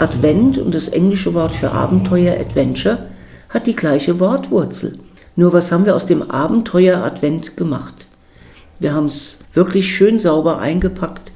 Advent und das englische Wort für Abenteuer Adventure hat die gleiche Wortwurzel. Nur was haben wir aus dem Abenteuer Advent gemacht? Wir haben es wirklich schön sauber eingepackt,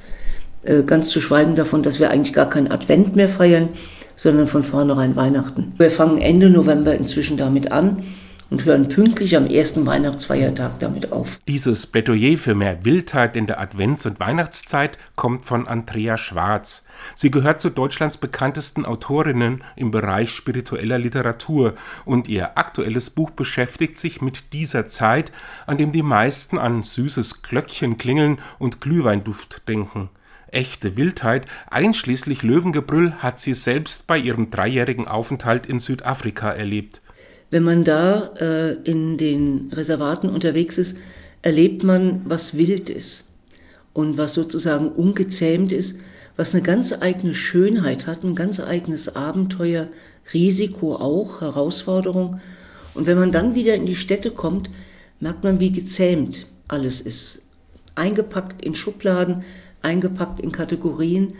äh, ganz zu schweigen davon, dass wir eigentlich gar keinen Advent mehr feiern, sondern von vornherein Weihnachten. Wir fangen Ende November inzwischen damit an und hören pünktlich am ersten Weihnachtsfeiertag damit auf. Dieses Plädoyer für mehr Wildheit in der Advents- und Weihnachtszeit kommt von Andrea Schwarz. Sie gehört zu Deutschlands bekanntesten Autorinnen im Bereich spiritueller Literatur und ihr aktuelles Buch beschäftigt sich mit dieser Zeit, an dem die meisten an süßes Glöckchen klingeln und Glühweinduft denken. Echte Wildheit, einschließlich Löwengebrüll, hat sie selbst bei ihrem dreijährigen Aufenthalt in Südafrika erlebt. Wenn man da äh, in den Reservaten unterwegs ist, erlebt man, was wild ist und was sozusagen ungezähmt ist, was eine ganz eigene Schönheit hat, ein ganz eigenes Abenteuer, Risiko auch, Herausforderung. Und wenn man dann wieder in die Städte kommt, merkt man, wie gezähmt alles ist. Eingepackt in Schubladen, eingepackt in Kategorien,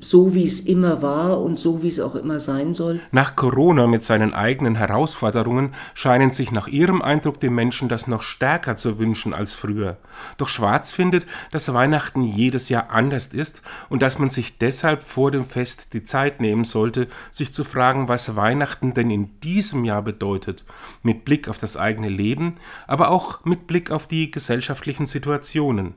so wie es immer war und so wie es auch immer sein soll. Nach Corona mit seinen eigenen Herausforderungen scheinen sich nach ihrem Eindruck die Menschen das noch stärker zu wünschen als früher. Doch Schwarz findet, dass Weihnachten jedes Jahr anders ist und dass man sich deshalb vor dem Fest die Zeit nehmen sollte, sich zu fragen, was Weihnachten denn in diesem Jahr bedeutet, mit Blick auf das eigene Leben, aber auch mit Blick auf die gesellschaftlichen Situationen.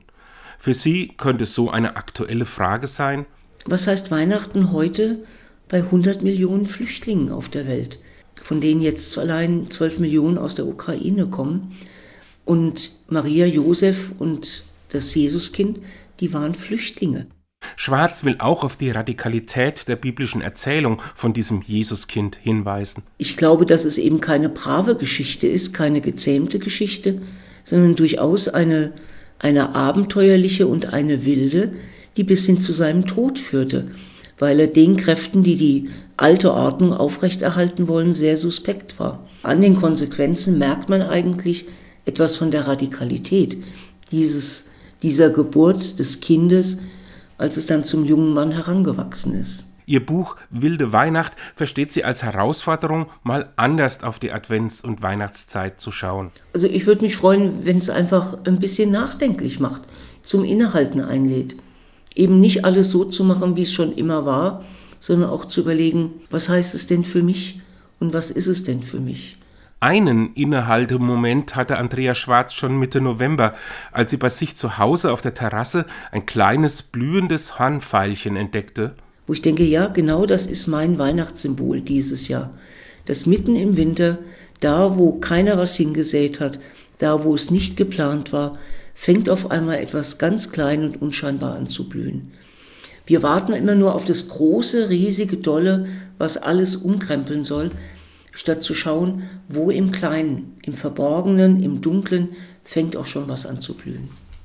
Für sie könnte so eine aktuelle Frage sein, was heißt Weihnachten heute bei 100 Millionen Flüchtlingen auf der Welt, von denen jetzt allein 12 Millionen aus der Ukraine kommen? Und Maria, Josef und das Jesuskind, die waren Flüchtlinge. Schwarz will auch auf die Radikalität der biblischen Erzählung von diesem Jesuskind hinweisen. Ich glaube, dass es eben keine brave Geschichte ist, keine gezähmte Geschichte, sondern durchaus eine, eine abenteuerliche und eine wilde, die bis hin zu seinem Tod führte, weil er den Kräften, die die alte Ordnung aufrechterhalten wollen, sehr suspekt war. An den Konsequenzen merkt man eigentlich etwas von der Radikalität dieses, dieser Geburt des Kindes, als es dann zum jungen Mann herangewachsen ist. Ihr Buch Wilde Weihnacht versteht sie als Herausforderung, mal anders auf die Advents- und Weihnachtszeit zu schauen. Also ich würde mich freuen, wenn es einfach ein bisschen nachdenklich macht, zum Innehalten einlädt eben nicht alles so zu machen, wie es schon immer war, sondern auch zu überlegen, was heißt es denn für mich und was ist es denn für mich. Einen Innehaltemoment hatte Andrea Schwarz schon Mitte November, als sie bei sich zu Hause auf der Terrasse ein kleines blühendes Hornfeilchen entdeckte. Wo ich denke, ja, genau das ist mein Weihnachtssymbol dieses Jahr. Das mitten im Winter, da wo keiner was hingesät hat, da wo es nicht geplant war, fängt auf einmal etwas ganz klein und unscheinbar an zu blühen. Wir warten immer nur auf das große, riesige, dolle, was alles umkrempeln soll, statt zu schauen, wo im Kleinen, im Verborgenen, im Dunklen fängt auch schon was an zu blühen.